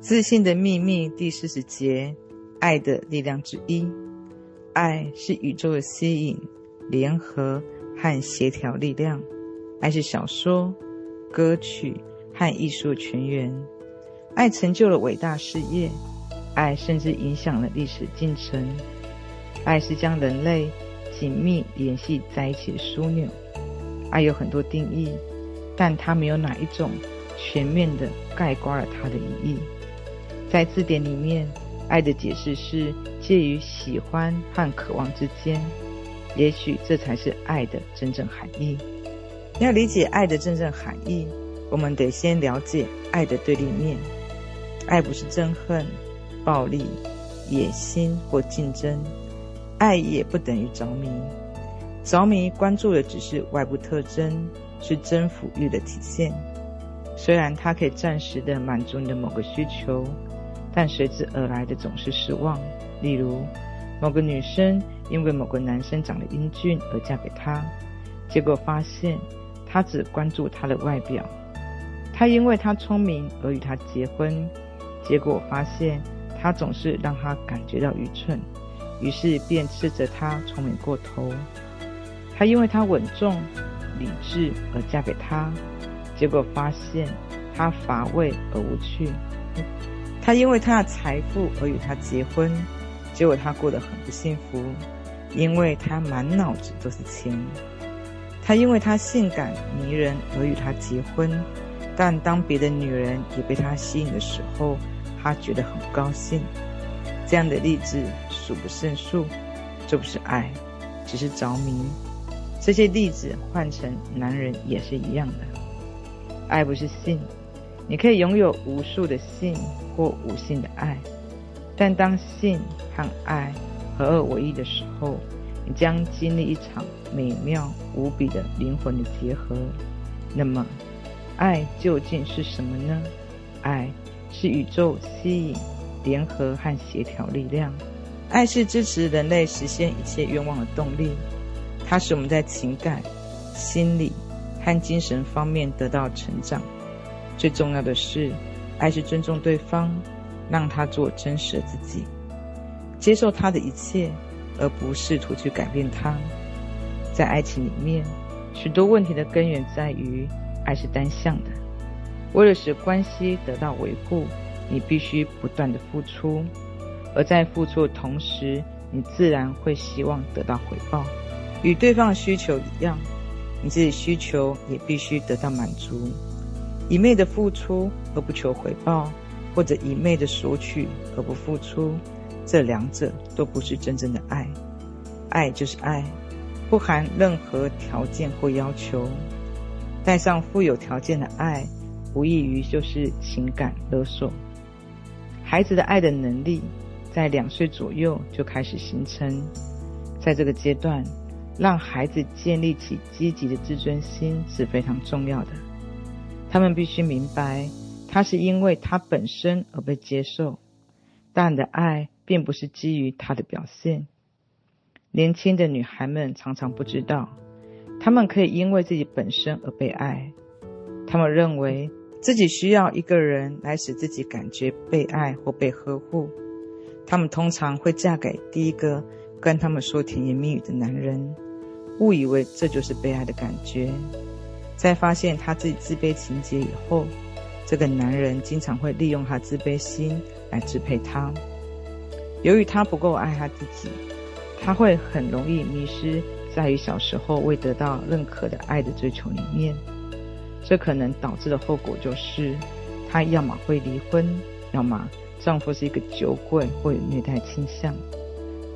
自信的秘密第四十节：爱的力量之一。爱是宇宙的吸引、联合和协调力量。爱是小说、歌曲和艺术的泉源。爱成就了伟大事业，爱甚至影响了历史进程。爱是将人类紧密联系在一起的枢纽。爱有很多定义，但它没有哪一种全面的概括了它的意义。在字典里面，爱的解释是介于喜欢和渴望之间。也许这才是爱的真正含义。要理解爱的真正含义，我们得先了解爱的对立面。爱不是憎恨、暴力、野心或竞争，爱也不等于着迷。着迷关注的只是外部特征，是征服欲的体现。虽然它可以暂时的满足你的某个需求，但随之而来的总是失望。例如，某个女生因为某个男生长得英俊而嫁给他，结果发现他只关注他的外表；她因为他聪明而与他结婚。结果发现，他总是让他感觉到愚蠢，于是便斥责他聪明过头。他因为他稳重、理智而嫁给他，结果发现他乏味而无趣。他因为他的财富而与他结婚，结果他过得很不幸福，因为他满脑子都是钱。他因为他性感迷人而与他结婚，但当别的女人也被他吸引的时候，他觉得很高兴，这样的例子数不胜数。这不是爱，只是着迷。这些例子换成男人也是一样的。爱不是性，你可以拥有无数的性或无性的爱，但当性和爱合二为一的时候，你将经历一场美妙无比的灵魂的结合。那么，爱究竟是什么呢？爱。是宇宙吸引、联合和协调力量。爱是支持人类实现一切愿望的动力。它使我们在情感、心理和精神方面得到成长。最重要的是，爱是尊重对方，让他做真实的自己，接受他的一切，而不试图去改变他。在爱情里面，许多问题的根源在于爱是单向的。为了使关系得到维护，你必须不断的付出，而在付出的同时，你自然会希望得到回报。与对方的需求一样，你自己需求也必须得到满足。一昧的付出而不求回报，或者一昧的索取而不付出，这两者都不是真正的爱。爱就是爱，不含任何条件或要求。带上富有条件的爱。无异于就是情感勒索。孩子的爱的能力在两岁左右就开始形成，在这个阶段，让孩子建立起积极的自尊心是非常重要的。他们必须明白，他是因为他本身而被接受，但的爱并不是基于他的表现。年轻的女孩们常常不知道，她们可以因为自己本身而被爱。她们认为。自己需要一个人来使自己感觉被爱或被呵护，他们通常会嫁给第一个跟他们说甜言蜜语的男人，误以为这就是被爱的感觉。在发现他自己自卑情结以后，这个男人经常会利用他自卑心来支配他。由于他不够爱他自己，他会很容易迷失在于小时候未得到认可的爱的追求里面。这可能导致的后果就是，她要么会离婚，要么丈夫是一个酒鬼或有虐待倾向，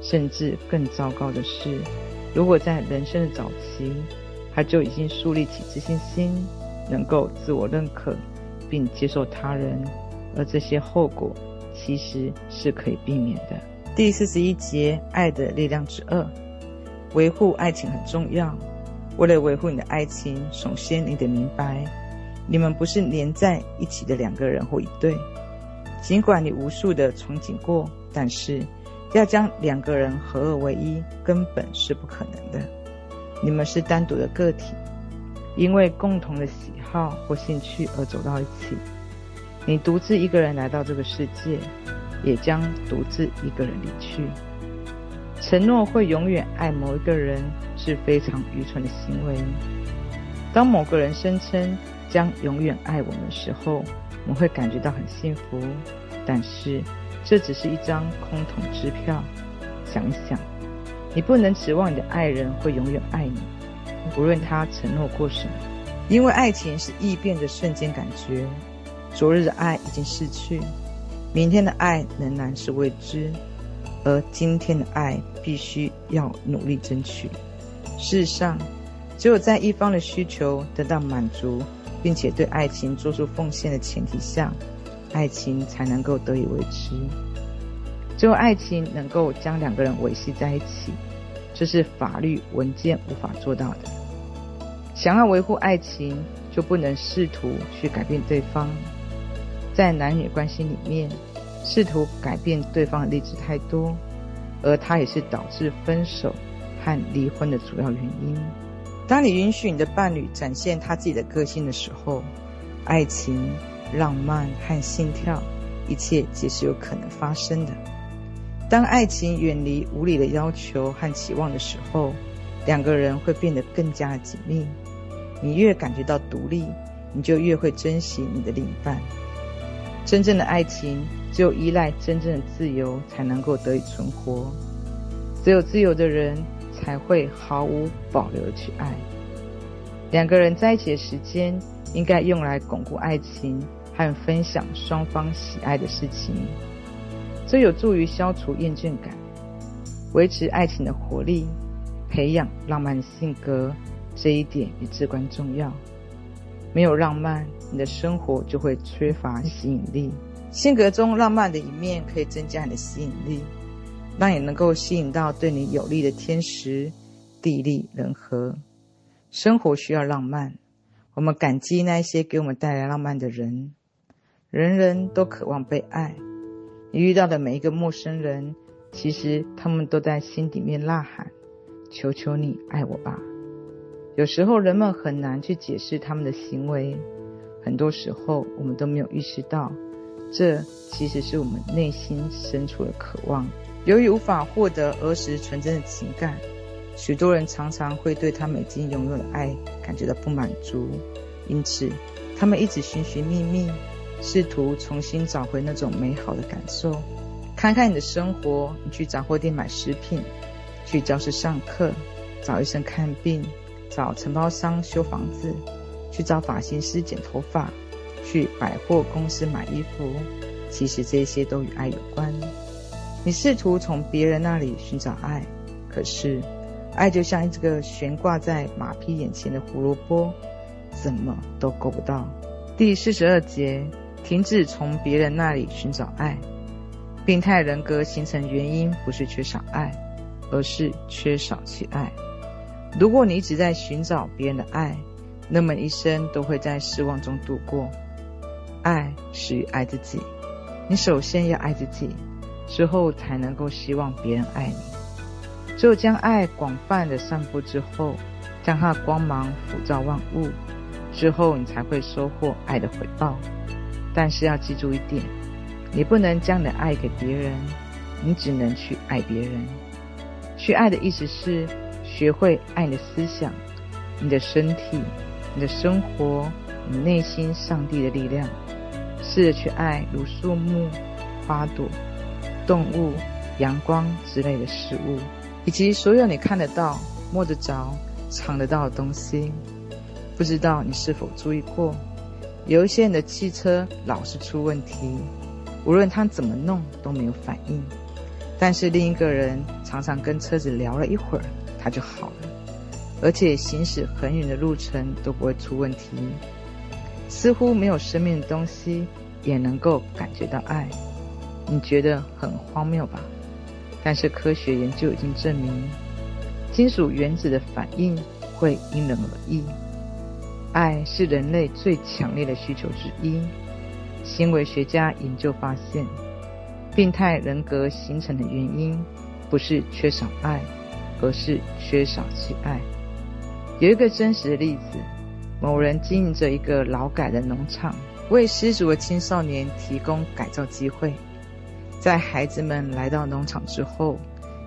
甚至更糟糕的是，如果在人生的早期，他就已经树立起自信心，能够自我认可，并接受他人，而这些后果其实是可以避免的。第四十一节，爱的力量之二，维护爱情很重要。为了维护你的爱情，首先你得明白，你们不是连在一起的两个人或一对。尽管你无数的憧憬过，但是要将两个人合二为一，根本是不可能的。你们是单独的个体，因为共同的喜好或兴趣而走到一起。你独自一个人来到这个世界，也将独自一个人离去。承诺会永远爱某一个人是非常愚蠢的行为。当某个人声称将永远爱我们的时候，我们会感觉到很幸福。但是，这只是一张空头支票。想一想，你不能指望你的爱人会永远爱你，无论他承诺过什么，因为爱情是易变的瞬间感觉。昨日的爱已经逝去，明天的爱仍然是未知，而今天的爱必须要努力争取。事实上，只有在一方的需求得到满足，并且对爱情做出奉献的前提下，爱情才能够得以维持。只有爱情能够将两个人维系在一起，这是法律文件无法做到的。想要维护爱情，就不能试图去改变对方。在男女关系里面，试图改变对方的例子太多，而它也是导致分手和离婚的主要原因。当你允许你的伴侣展现他自己的个性的时候，爱情、浪漫和心跳，一切皆是有可能发生的。当爱情远离无理的要求和期望的时候，两个人会变得更加紧密。你越感觉到独立，你就越会珍惜你的另一半。真正的爱情，只有依赖真正的自由，才能够得以存活。只有自由的人，才会毫无保留地去爱。两个人在一起的时间，应该用来巩固爱情和分享双方喜爱的事情。这有助于消除厌倦感，维持爱情的活力，培养浪漫性格。这一点也至关重要。没有浪漫，你的生活就会缺乏吸引力。性格中浪漫的一面可以增加你的吸引力，让你能够吸引到对你有利的天时、地利、人和。生活需要浪漫，我们感激那些给我们带来浪漫的人。人人都渴望被爱，你遇到的每一个陌生人，其实他们都在心里面呐喊：“求求你爱我吧。”有时候人们很难去解释他们的行为，很多时候我们都没有意识到，这其实是我们内心深处的渴望。由于无法获得儿时纯真的情感，许多人常常会对他们已经拥有的爱感觉到不满足，因此他们一直寻寻觅觅，试图重新找回那种美好的感受。看看你的生活，你去杂货店买食品，去教室上课，找医生看病。找承包商修房子，去找发型师剪头发，去百货公司买衣服，其实这些都与爱有关。你试图从别人那里寻找爱，可是爱就像一个悬挂在马匹眼前的胡萝卜，怎么都够不到。第四十二节，停止从别人那里寻找爱。病态人格形成原因不是缺少爱，而是缺少去爱。如果你一直在寻找别人的爱，那么一生都会在失望中度过。爱始于爱自己，你首先要爱自己，之后才能够希望别人爱你。只有将爱广泛的散布之后，将它的光芒普照万物，之后你才会收获爱的回报。但是要记住一点，你不能将你的爱给别人，你只能去爱别人。去爱的意思是。学会爱你的思想、你的身体、你的生活、你内心上帝的力量，试着去爱如树木、花朵、动物、阳光之类的事物，以及所有你看得到、摸得着、尝得到的东西。不知道你是否注意过，有一些人的汽车老是出问题，无论他怎么弄都没有反应，但是另一个人常常跟车子聊了一会儿。它就好了，而且行驶很远的路程都不会出问题。似乎没有生命的东西也能够感觉到爱，你觉得很荒谬吧？但是科学研究已经证明，金属原子的反应会因人而异。爱是人类最强烈的需求之一。行为学家研究发现，病态人格形成的原因不是缺少爱。而是缺少去爱。有一个真实的例子：某人经营着一个劳改的农场，为失足的青少年提供改造机会。在孩子们来到农场之后，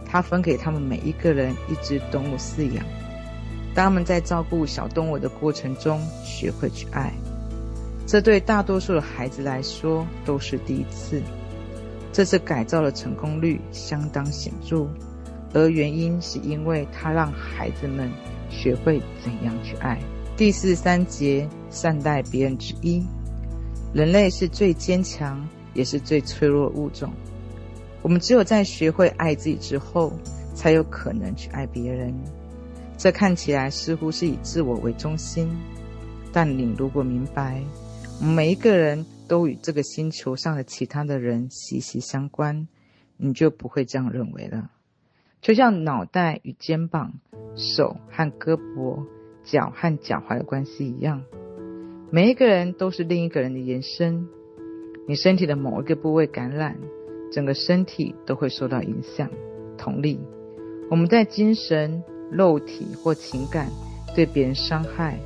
他分给他们每一个人一只动物饲养。当他们在照顾小动物的过程中，学会去爱。这对大多数的孩子来说都是第一次。这次改造的成功率相当显著，而原因是因为他让孩子们学会怎样去爱。第四三节，善待别人之一。人类是最坚强，也是最脆弱的物种。我们只有在学会爱自己之后，才有可能去爱别人。这看起来似乎是以自我为中心，但你如果明白，每一个人。都与这个星球上的其他的人息息相关，你就不会这样认为了。就像脑袋与肩膀、手和胳膊、脚和脚踝的关系一样，每一个人都是另一个人的延伸。你身体的某一个部位感染，整个身体都会受到影响。同理，我们在精神、肉体或情感对别人伤害，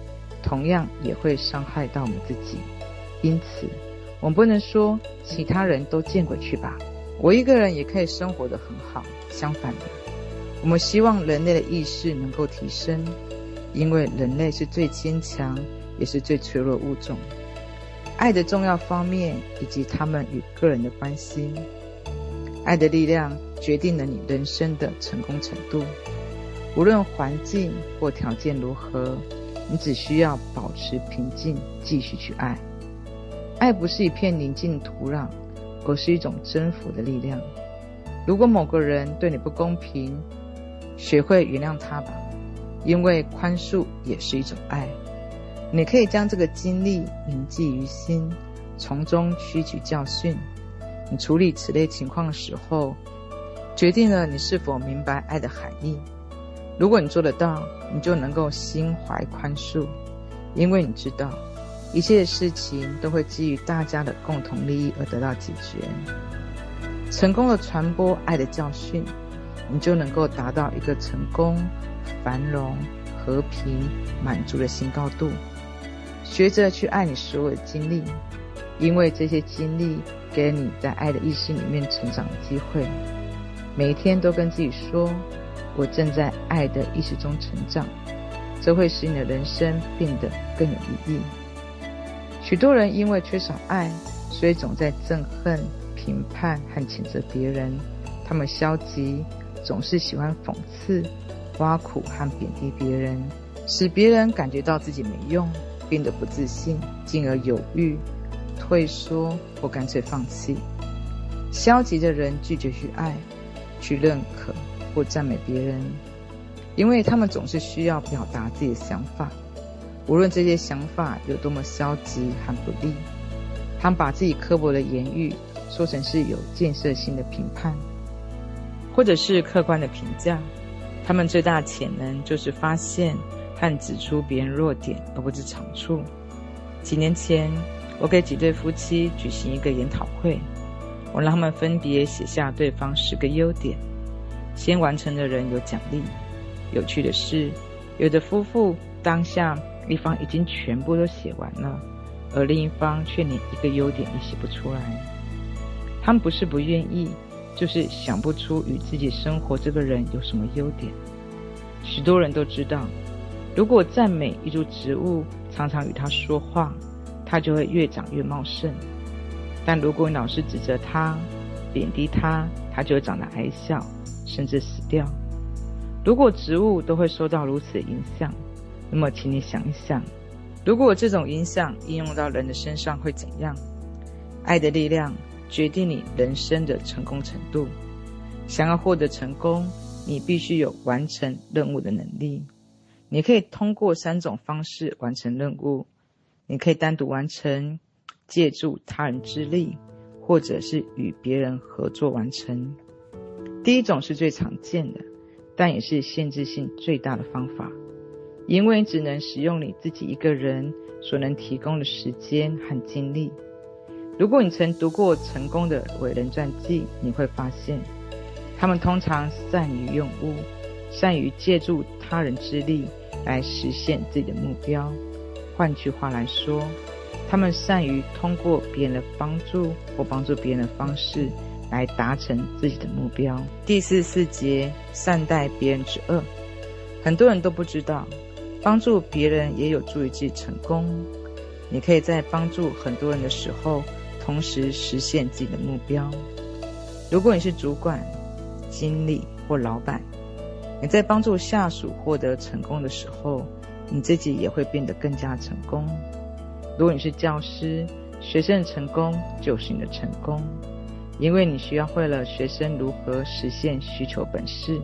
同样也会伤害到我们自己。因此，我们不能说其他人都见鬼去吧，我一个人也可以生活得很好。相反的，我们希望人类的意识能够提升，因为人类是最坚强也是最脆弱物种。爱的重要方面以及他们与个人的关系，爱的力量决定了你人生的成功程度。无论环境或条件如何，你只需要保持平静，继续去爱。爱不是一片宁静土壤，而是一种征服的力量。如果某个人对你不公平，学会原谅他吧，因为宽恕也是一种爱。你可以将这个经历铭记于心，从中吸取教训。你处理此类情况的时候，决定了你是否明白爱的含义。如果你做得到，你就能够心怀宽恕，因为你知道。一切的事情都会基于大家的共同利益而得到解决。成功的传播爱的教训，你就能够达到一个成功、繁荣、和平、满足的新高度。学着去爱你所有的经历，因为这些经历给你在爱的意识里面成长的机会。每一天都跟自己说：“我正在爱的意识中成长。”这会使你的人生变得更有意义。许多人因为缺少爱，所以总在憎恨、评判和谴责别人。他们消极，总是喜欢讽刺、挖苦和贬低别人，使别人感觉到自己没用，变得不自信，进而犹豫、退缩或干脆放弃。消极的人拒绝去爱、去认可或赞美别人，因为他们总是需要表达自己的想法。无论这些想法有多么消极和不利，他们把自己刻薄的言语说成是有建设性的评判，或者是客观的评价。他们最大的潜能就是发现和指出别人弱点，而不是长处。几年前，我给几对夫妻举行一个研讨会，我让他们分别写下对方十个优点，先完成的人有奖励。有趣的是，有的夫妇当下。一方已经全部都写完了，而另一方却连一个优点也写不出来。他们不是不愿意，就是想不出与自己生活这个人有什么优点。许多人都知道，如果赞美一株植物，常常与它说话，它就会越长越茂盛；但如果老是指责它、贬低它，它就会长得矮小，甚至死掉。如果植物都会受到如此的影响，那么，请你想一想，如果这种影响应用到人的身上会怎样？爱的力量决定你人生的成功程度。想要获得成功，你必须有完成任务的能力。你可以通过三种方式完成任务：你可以单独完成，借助他人之力，或者是与别人合作完成。第一种是最常见的，但也是限制性最大的方法。因为你只能使用你自己一个人所能提供的时间和精力。如果你曾读过成功的伟人传记，你会发现，他们通常善于用物，善于借助他人之力来实现自己的目标。换句话来说，他们善于通过别人的帮助或帮助别人的方式来达成自己的目标。第四四节，善待别人之恶。很多人都不知道，帮助别人也有助于自己成功。你可以在帮助很多人的时候，同时实现自己的目标。如果你是主管、经理或老板，你在帮助下属获得成功的时候，你自己也会变得更加成功。如果你是教师，学生的成功就是你的成功，因为你需要会了学生如何实现需求本事。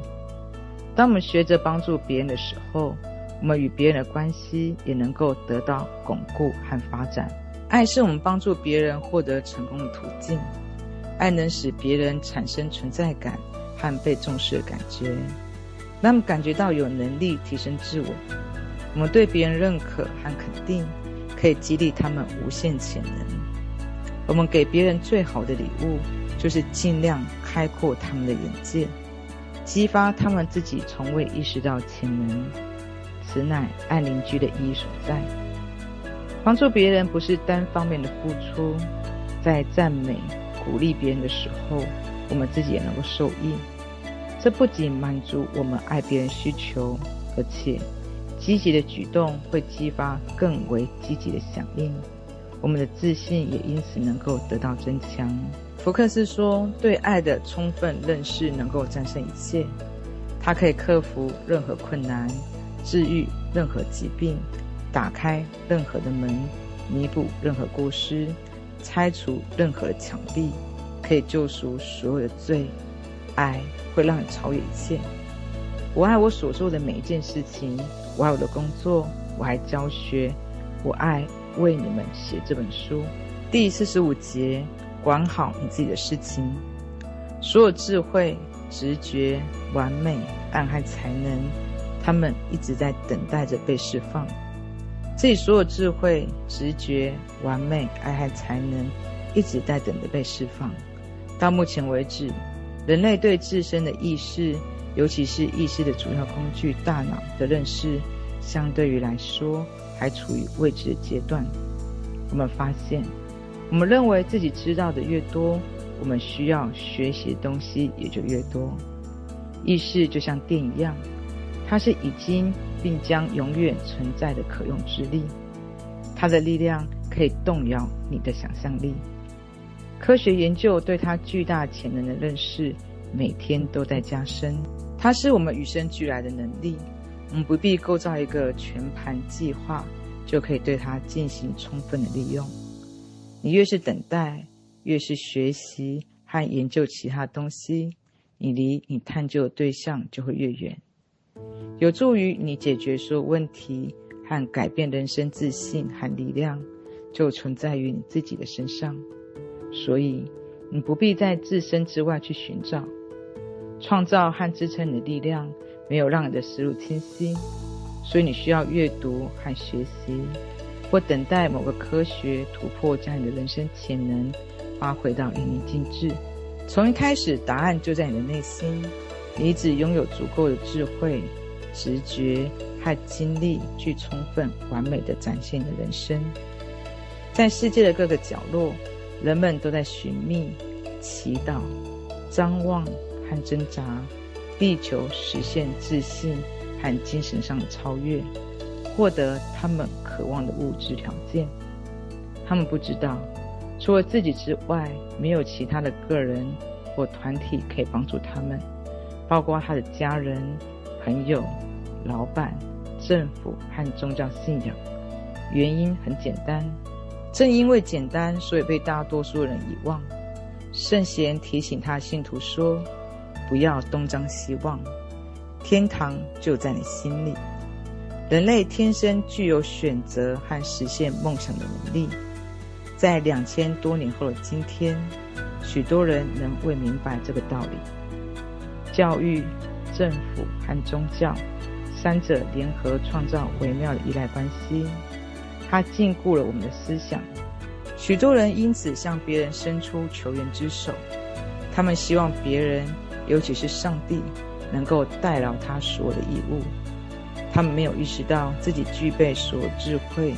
当我们学着帮助别人的时候，我们与别人的关系也能够得到巩固和发展。爱是我们帮助别人获得成功的途径。爱能使别人产生存在感和被重视的感觉，让他们感觉到有能力提升自我。我们对别人认可和肯定，可以激励他们无限潜能。我们给别人最好的礼物，就是尽量开阔他们的眼界。激发他们自己从未意识到潜能，此乃爱邻居的意义所在。帮助别人不是单方面的付出，在赞美、鼓励别人的时候，我们自己也能够受益。这不仅满足我们爱别人需求，而且积极的举动会激发更为积极的响应，我们的自信也因此能够得到增强。福克斯说：“对爱的充分认识能够战胜一切，它可以克服任何困难，治愈任何疾病，打开任何的门，弥补任何过失，拆除任何的墙壁，可以救赎所有的罪。爱会让你超越一切。我爱我所做的每一件事情，我爱我的工作，我爱教学，我爱为你们写这本书。”第四十五节。管好你自己的事情，所有智慧、直觉、完美、爱和才能，他们一直在等待着被释放。这里所有智慧、直觉、完美、爱和才能，一直在等着被释放。到目前为止，人类对自身的意识，尤其是意识的主要工具——大脑的认识，相对于来说，还处于未知的阶段。我们发现。我们认为自己知道的越多，我们需要学习的东西也就越多。意识就像电一样，它是已经并将永远存在的可用之力。它的力量可以动摇你的想象力。科学研究对它巨大潜能的认识，每天都在加深。它是我们与生俱来的能力，我们不必构造一个全盘计划，就可以对它进行充分的利用。你越是等待，越是学习和研究其他东西，你离你探究的对象就会越远。有助于你解决所有问题和改变人生自信和力量，就存在于你自己的身上。所以，你不必在自身之外去寻找。创造和支撑你的力量，没有让你的思路清晰，所以你需要阅读和学习。或等待某个科学突破，将你的人生潜能发挥到淋漓尽致。从一开始，答案就在你的内心。你只拥有足够的智慧、直觉和精力，去充分、完美的展现你的人生。在世界的各个角落，人们都在寻觅、祈祷、张望和挣扎，力求实现自信和精神上的超越。获得他们渴望的物质条件，他们不知道，除了自己之外，没有其他的个人或团体可以帮助他们，包括他的家人、朋友、老板、政府和宗教信仰。原因很简单，正因为简单，所以被大多数人遗忘。圣贤提醒他的信徒说：“不要东张西望，天堂就在你心里。”人类天生具有选择和实现梦想的能力。在两千多年后的今天，许多人仍未明白这个道理。教育、政府和宗教三者联合创造微妙的依赖关系，它禁锢了我们的思想。许多人因此向别人伸出求援之手，他们希望别人，尤其是上帝，能够代劳他所有的义务。他们没有意识到自己具备所智慧、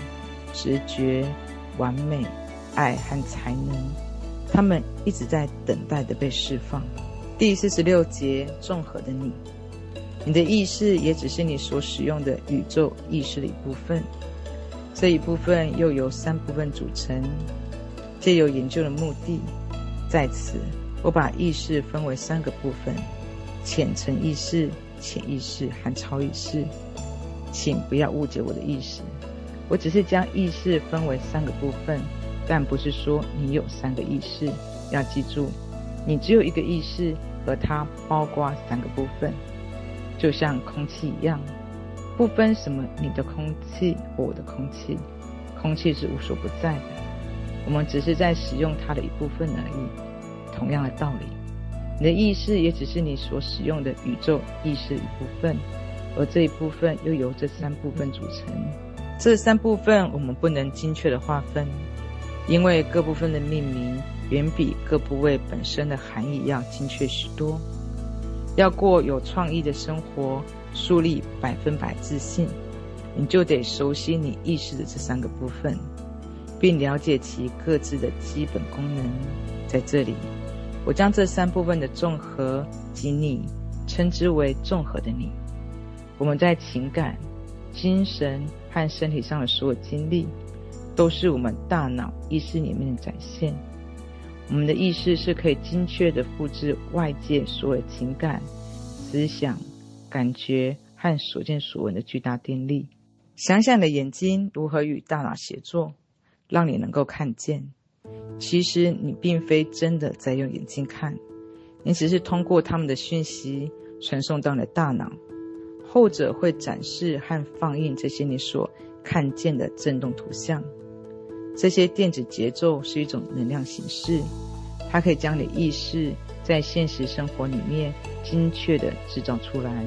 直觉、完美、爱和才能，他们一直在等待的被释放。第四十六节，综合的你，你的意识也只是你所使用的宇宙意识的一部分。这一部分又由三部分组成。借由研究的目的，在此我把意识分为三个部分：浅层意识、潜意识和超意识。请不要误解我的意思，我只是将意识分为三个部分，但不是说你有三个意识。要记住。你只有一个意识，而它包括三个部分，就像空气一样，不分什么你的空气或我的空气，空气是无所不在的，我们只是在使用它的一部分而已。同样的道理，你的意识也只是你所使用的宇宙意识一部分，而这一部分又由这三部分组成。这三部分我们不能精确的划分，因为各部分的命名。远比各部位本身的含义要精确许多。要过有创意的生活，树立百分百自信，你就得熟悉你意识的这三个部分，并了解其各自的基本功能。在这里，我将这三部分的综合及你称之为综合的你。我们在情感、精神和身体上的所有经历，都是我们大脑意识里面的展现。我们的意识是可以精确的复制外界所有情感、思想、感觉和所见所闻的巨大电力。想想你的眼睛如何与大脑协作，让你能够看见。其实你并非真的在用眼睛看，你只是通过他们的讯息传送到你的大脑，后者会展示和放映这些你所看见的振动图像。这些电子节奏是一种能量形式，它可以将你意识在现实生活里面精确地制造出来。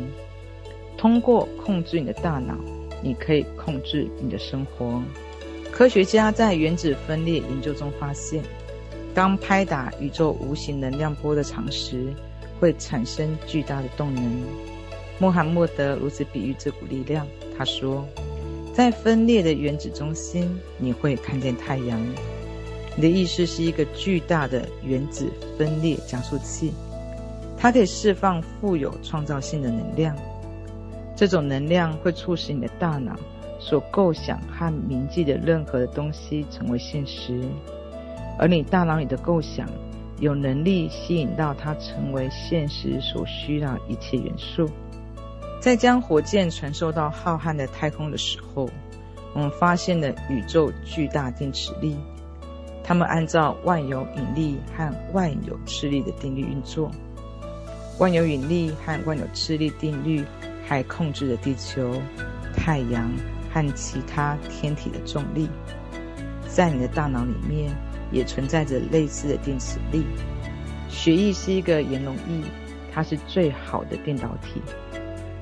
通过控制你的大脑，你可以控制你的生活。科学家在原子分裂研究中发现，当拍打宇宙无形能量波的场时，会产生巨大的动能。穆罕默德如此比喻这股力量，他说。在分裂的原子中心，你会看见太阳。你的意识是一个巨大的原子分裂加速器，它可以释放富有创造性的能量。这种能量会促使你的大脑所构想和铭记的任何的东西成为现实，而你大脑里的构想有能力吸引到它成为现实所需要一切元素。在将火箭传送到浩瀚的太空的时候，我们发现了宇宙巨大电磁力。它们按照万有引力和万有斥力的定律运作。万有引力和万有斥力定律还控制着地球、太阳和其他天体的重力。在你的大脑里面也存在着类似的电磁力。血液是一个盐溶液，它是最好的电导体。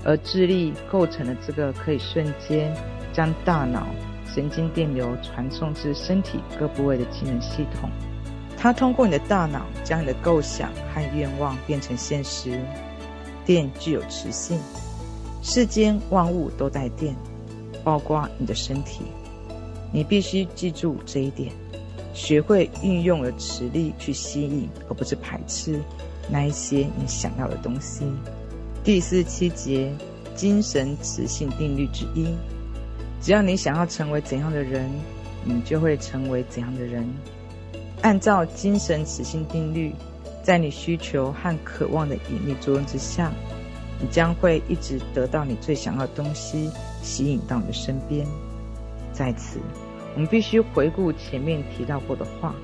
而智力构成了这个可以瞬间将大脑神经电流传送至身体各部位的机能系统。它通过你的大脑将你的构想和愿望变成现实。电具有磁性，世间万物都带电，包括你的身体。你必须记住这一点，学会运用了磁力去吸引，而不是排斥那一些你想要的东西。第四七节，精神磁性定律之一：只要你想要成为怎样的人，你就会成为怎样的人。按照精神磁性定律，在你需求和渴望的引力作用之下，你将会一直得到你最想要的东西，吸引到你的身边。在此，我们必须回顾前面提到过的话：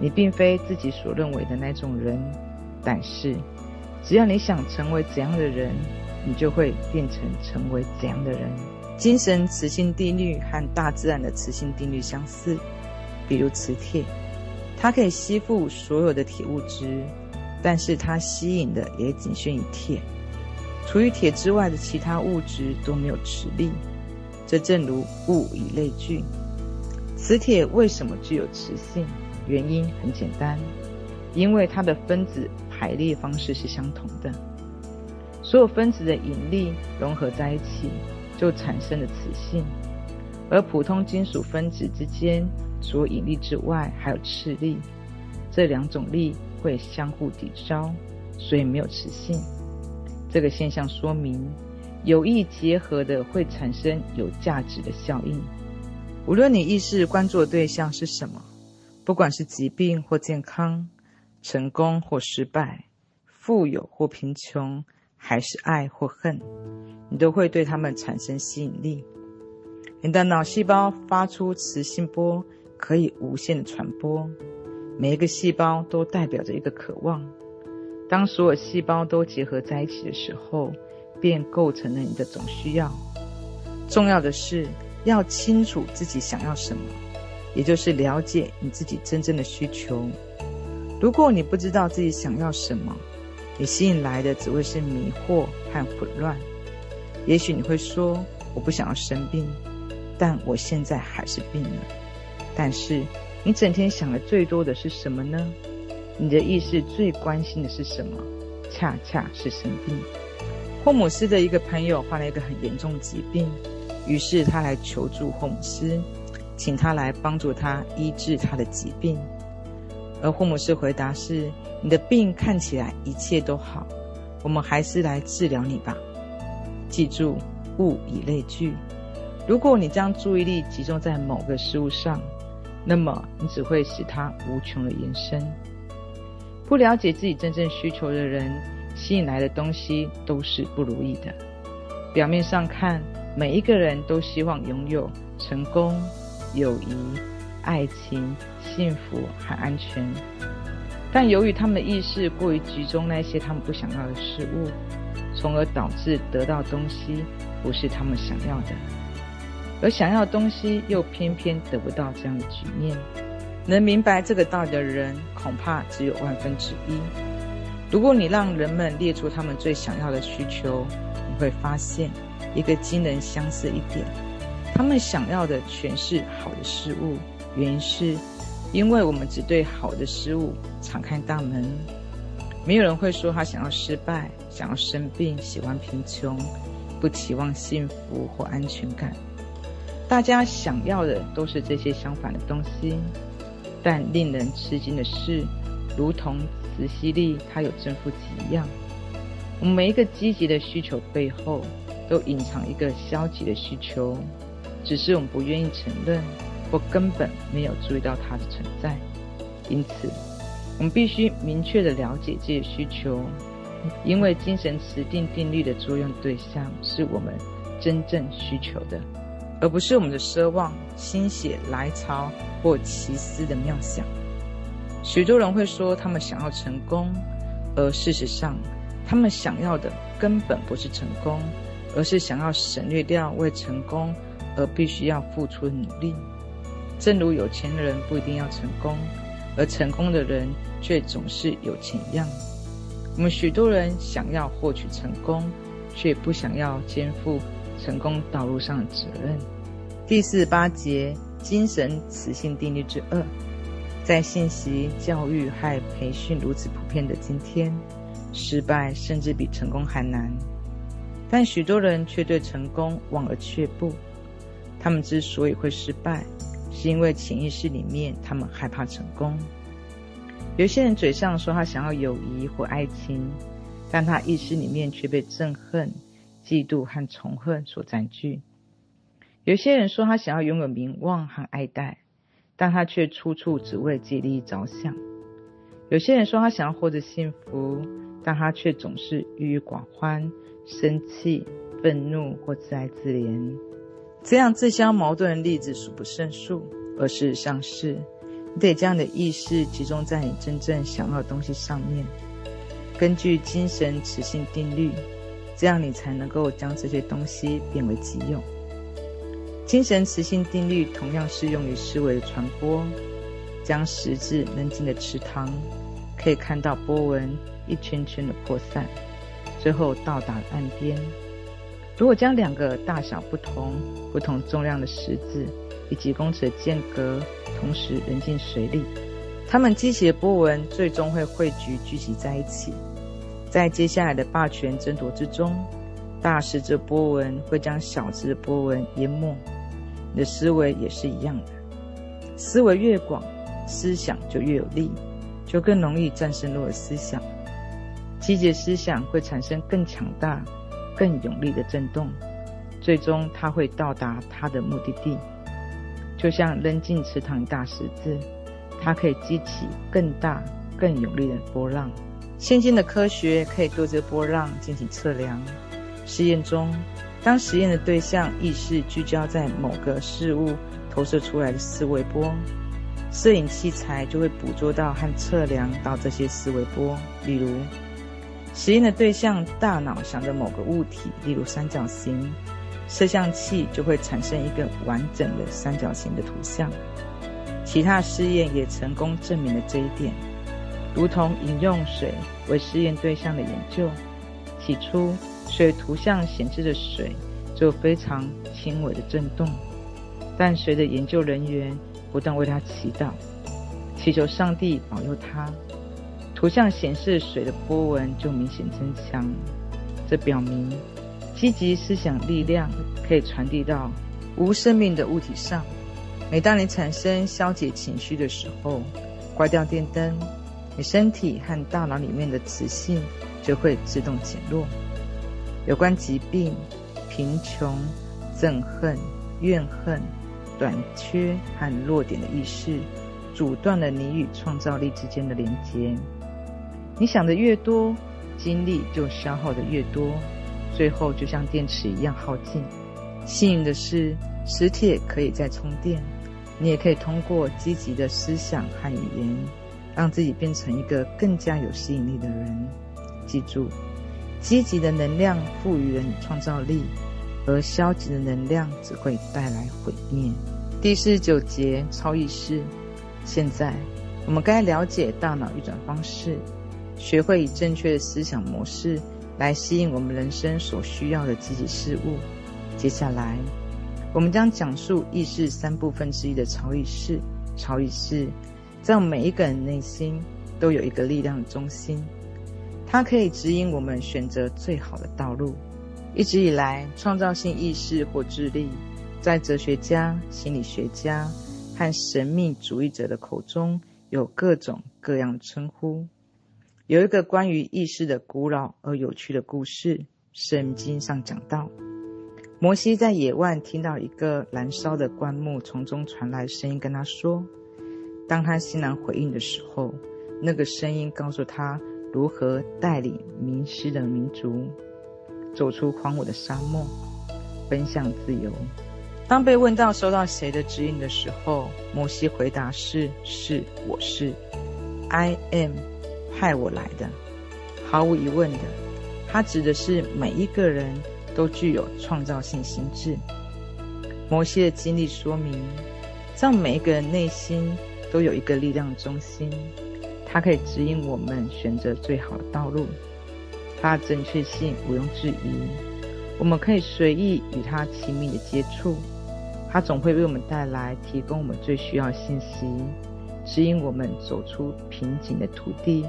你并非自己所认为的那种人，但是。只要你想成为怎样的人，你就会变成成为怎样的人。精神磁性定律和大自然的磁性定律相似，比如磁铁，它可以吸附所有的铁物质，但是它吸引的也仅限于铁。除于铁之外的其他物质都没有磁力。这正如物以类聚。磁铁为什么具有磁性？原因很简单，因为它的分子。排列方式是相同的，所有分子的引力融合在一起，就产生了磁性。而普通金属分子之间除了引力之外，还有斥力，这两种力会相互抵消，所以没有磁性。这个现象说明，有意结合的会产生有价值的效应。无论你意识关注的对象是什么，不管是疾病或健康，成功或失败，富有或贫穷，还是爱或恨，你都会对他们产生吸引力。你的脑细胞发出磁性波，可以无限的传播。每一个细胞都代表着一个渴望。当所有细胞都结合在一起的时候，便构成了你的总需要。重要的是要清楚自己想要什么，也就是了解你自己真正的需求。如果你不知道自己想要什么，你吸引来的只会是迷惑和混乱。也许你会说：“我不想要生病。”但我现在还是病了。但是，你整天想的最多的是什么呢？你的意识最关心的是什么？恰恰是生病。霍姆斯的一个朋友患了一个很严重的疾病，于是他来求助霍姆斯，请他来帮助他医治他的疾病。而霍姆斯回答是：“你的病看起来一切都好，我们还是来治疗你吧。记住，物以类聚。”如果你将注意力集中在某个事物上，那么你只会使它无穷的延伸。不了解自己真正需求的人，吸引来的东西都是不如意的。表面上看，每一个人都希望拥有成功、友谊、爱情、幸福和安全，但由于他们的意识过于集中那些他们不想要的事物，从而导致得到东西不是他们想要的。而想要东西又偏偏得不到这样的局面，能明白这个道理的人恐怕只有万分之一。如果你让人们列出他们最想要的需求，你会发现一个惊人相似一点：他们想要的全是好的事物。原因是，因为我们只对好的事物敞开大门。没有人会说他想要失败、想要生病、喜欢贫穷、不期望幸福或安全感。大家想要的都是这些相反的东西，但令人吃惊的是，如同磁吸力它有正负极一样，我们每一个积极的需求背后，都隐藏一个消极的需求，只是我们不愿意承认，或根本没有注意到它的存在。因此，我们必须明确地了解这些需求，因为精神磁定定律的作用对象是我们真正需求的。而不是我们的奢望、心血来潮或奇思的妙想。许多人会说他们想要成功，而事实上，他们想要的根本不是成功，而是想要省略掉为成功而必须要付出的努力。正如有钱人不一定要成功，而成功的人却总是有钱一样。我们许多人想要获取成功，却不想要肩负。成功道路上的责任。第四十八节，精神磁性定律之二，在信息教育和培训如此普遍的今天，失败甚至比成功还难。但许多人却对成功望而却步。他们之所以会失败，是因为潜意识里面他们害怕成功。有些人嘴上说他想要友谊或爱情，但他意识里面却被憎恨。嫉妒和仇恨所占据。有些人说他想要拥有名望和爱戴，但他却处处只为自己利益着想。有些人说他想要获得幸福，但他却总是郁郁寡欢、生气、愤怒或自哀自怜。这样自相矛盾的例子数不胜数。而事实上是，你得将你的意识集中在你真正想要的东西上面。根据精神磁性定律。这样你才能够将这些东西变为己有。精神磁性定律同样适用于思维的传播。将石子扔进了池塘，可以看到波纹一圈圈的扩散，最后到达岸边。如果将两个大小不同、不同重量的石子以及公尺的间隔同时扔进水里，它们激起的波纹最终会汇聚聚集在一起。在接下来的霸权争夺之中，大石子波纹会将小石的波纹淹没。你的思维也是一样的。思维越广，思想就越有力，就更容易战胜弱的思想。积极思想会产生更强大、更有力的震动，最终它会到达它的目的地。就像扔进池塘一大石子，它可以激起更大、更有力的波浪。先进的科学可以对这波浪进行测量。实验中，当实验的对象意识聚焦在某个事物投射出来的思维波，摄影器材就会捕捉到和测量到这些思维波。例如，实验的对象大脑想着某个物体，例如三角形。摄像器就会产生一个完整的三角形的图像。其他试验也成功证明了这一点，如同饮用水为试验对象的研究。起初，水图像显示的水只有非常轻微的震动，但随着研究人员不断为它祈祷，祈求上帝保佑它，图像显示水的波纹就明显增强。这表明，积极思想力量可以传递到无生命的物体上。每当你产生消极情绪的时候，关掉电灯，你身体和大脑里面的磁性就会自动减弱。有关疾病、贫穷、憎恨、怨恨、短缺和弱点的意识，阻断了你与创造力之间的连接。你想的越多，精力就消耗的越多。最后就像电池一样耗尽。幸运的是，磁铁可以再充电。你也可以通过积极的思想和语言，让自己变成一个更加有吸引力的人。记住，积极的能量赋予了你创造力，而消极的能量只会带来毁灭。第四十九节，超意识。现在，我们该了解大脑运转方式，学会以正确的思想模式。来吸引我们人生所需要的积极事物。接下来，我们将讲述意识三部分之一的超意识。超意识在我们每一个人内心都有一个力量的中心，它可以指引我们选择最好的道路。一直以来，创造性意识或智力，在哲学家、心理学家和神秘主义者的口中有各种各样的称呼。有一个关于意识的古老而有趣的故事，圣经上讲到，摩西在野外听到一个燃烧的棺木从中传来声音，跟他说：“当他欣然回应的时候，那个声音告诉他如何带领迷失的民族走出荒芜的沙漠，奔向自由。”当被问到收到谁的指引的时候，摩西回答是：“是，我是，I am。”派我来的，毫无疑问的，他指的是每一个人都具有创造性心智。摩西的经历说明，在每一个人内心都有一个力量中心，它可以指引我们选择最好的道路。它的正确性毋庸置疑，我们可以随意与它亲密的接触，它总会为我们带来提供我们最需要的信息，指引我们走出瓶颈的土地。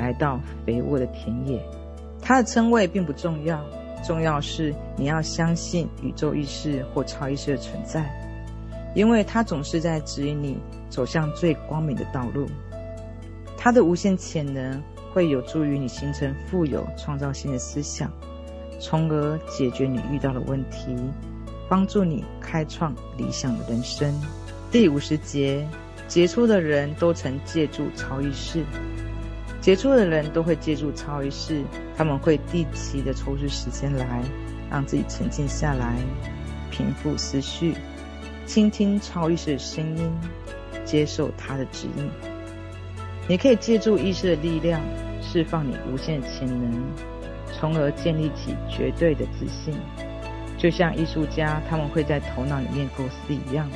来到肥沃的田野，它的称谓并不重要，重要是你要相信宇宙意识或超意识的存在，因为它总是在指引你走向最光明的道路。它的无限潜能会有助于你形成富有创造性的思想，从而解决你遇到的问题，帮助你开创理想的人生。第五十节，杰出的人都曾借助超意识。杰出的人都会借助超意识，他们会定期的抽出时间来，让自己沉静下来，平复思绪，倾听超意识的声音，接受它的指引。你可以借助意识的力量，释放你无限潜能，从而建立起绝对的自信。就像艺术家他们会在头脑里面构思一样，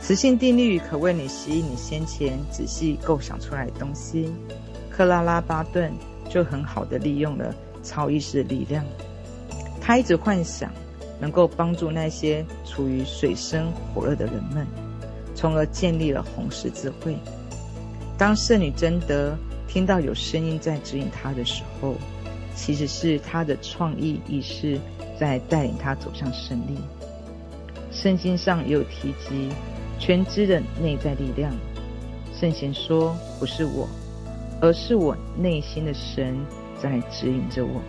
磁性定律可为你吸引你先前仔细构想出来的东西。克拉拉巴顿就很好的利用了超意识的力量，他一直幻想能够帮助那些处于水深火热的人们，从而建立了红十字会。当圣女贞德听到有声音在指引她的时候，其实是她的创意意识在带领她走向胜利。圣经上也有提及，全知的内在力量。圣贤说：“不是我，而是我内心的神在指引着我。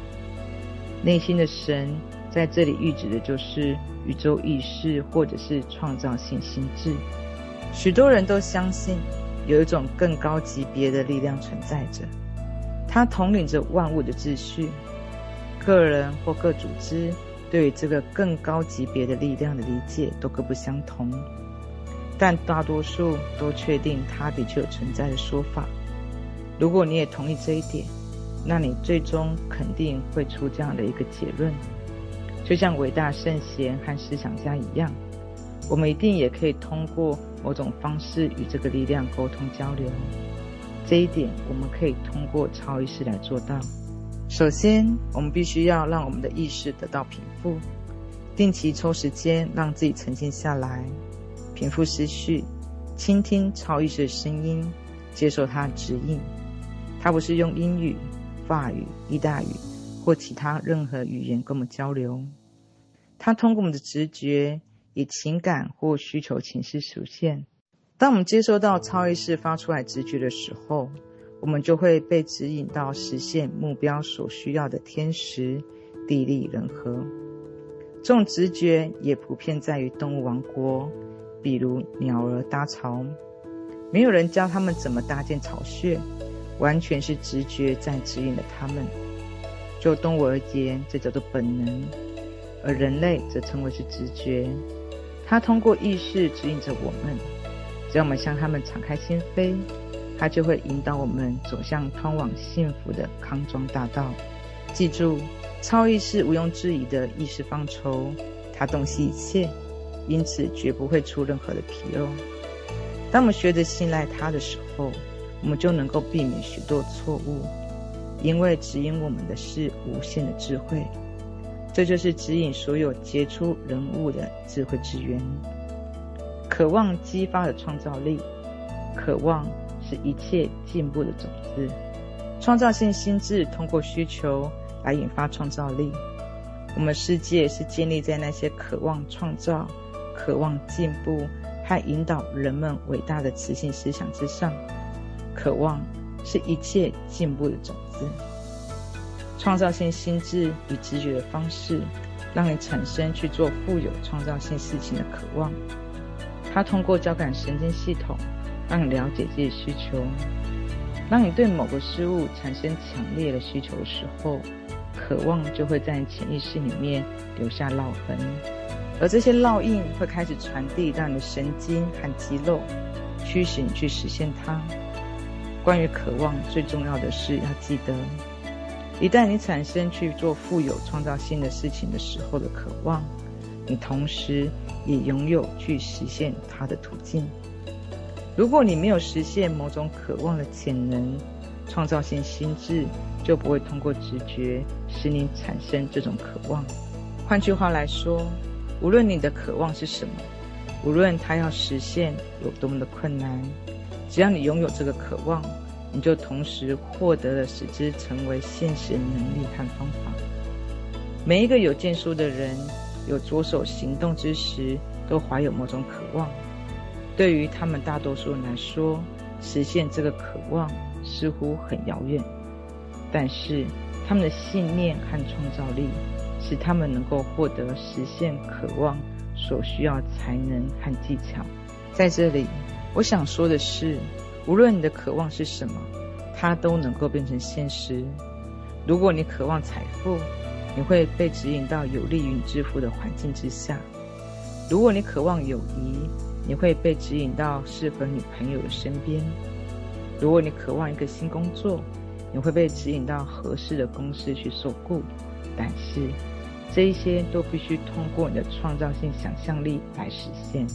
内心的神在这里喻指的就是宇宙意识，或者是创造性心智。许多人都相信有一种更高级别的力量存在着，它统领着万物的秩序。个人或各组织。”对于这个更高级别的力量的理解都各不相同，但大多数都确定它的确有存在的说法。如果你也同意这一点，那你最终肯定会出这样的一个结论：就像伟大圣贤和思想家一样，我们一定也可以通过某种方式与这个力量沟通交流。这一点我们可以通过超意识来做到。首先，我们必须要让我们的意识得到平复，定期抽时间让自己沉静下来，平复思绪，倾听超意识的声音，接受它的指引。它不是用英语、法语、意大语或其他任何语言跟我们交流，它通过我们的直觉，以情感或需求形式出现。当我们接收到超意识发出来直觉的时候，我们就会被指引到实现目标所需要的天时、地利、人和。这种直觉也普遍在于动物王国，比如鸟儿搭巢，没有人教他们怎么搭建巢穴，完全是直觉在指引了他们。就动物而言，这叫做本能；而人类则称为是直觉，它通过意识指引着我们。只要我们向他们敞开心扉。它就会引导我们走向通往幸福的康庄大道。记住，超意识毋庸置疑的意识范畴，它洞悉一切，因此绝不会出任何的纰漏。当我们学着信赖它的时候，我们就能够避免许多错误，因为指引我们的是无限的智慧。这就是指引所有杰出人物的智慧之源。渴望激发的创造力，渴望。是一切进步的种子。创造性心智通过需求来引发创造力。我们世界是建立在那些渴望创造、渴望进步和引导人们伟大的磁性思想之上。渴望是一切进步的种子。创造性心智与直觉的方式，让你产生去做富有创造性事情的渴望。它通过交感神经系统。让你了解自己的需求，当你对某个事物产生强烈的需求的时候，渴望就会在你潜意识里面留下烙痕，而这些烙印会开始传递到你的神经和肌肉，驱使你去实现它。关于渴望，最重要的是要记得，一旦你产生去做富有创造性的事情的时候的渴望，你同时也拥有去实现它的途径。如果你没有实现某种渴望的潜能，创造性心智就不会通过直觉使你产生这种渴望。换句话来说，无论你的渴望是什么，无论它要实现有多么的困难，只要你拥有这个渴望，你就同时获得了使之成为现实的能力和方法。每一个有建树的人，有着手行动之时，都怀有某种渴望。对于他们大多数人来说，实现这个渴望似乎很遥远，但是他们的信念和创造力使他们能够获得实现渴望所需要才能和技巧。在这里，我想说的是，无论你的渴望是什么，它都能够变成现实。如果你渴望财富，你会被指引到有利于你致富的环境之下；如果你渴望友谊，你会被指引到适合女朋友的身边。如果你渴望一个新工作，你会被指引到合适的公司去受雇。但是，这一些都必须通过你的创造性想象力来实现。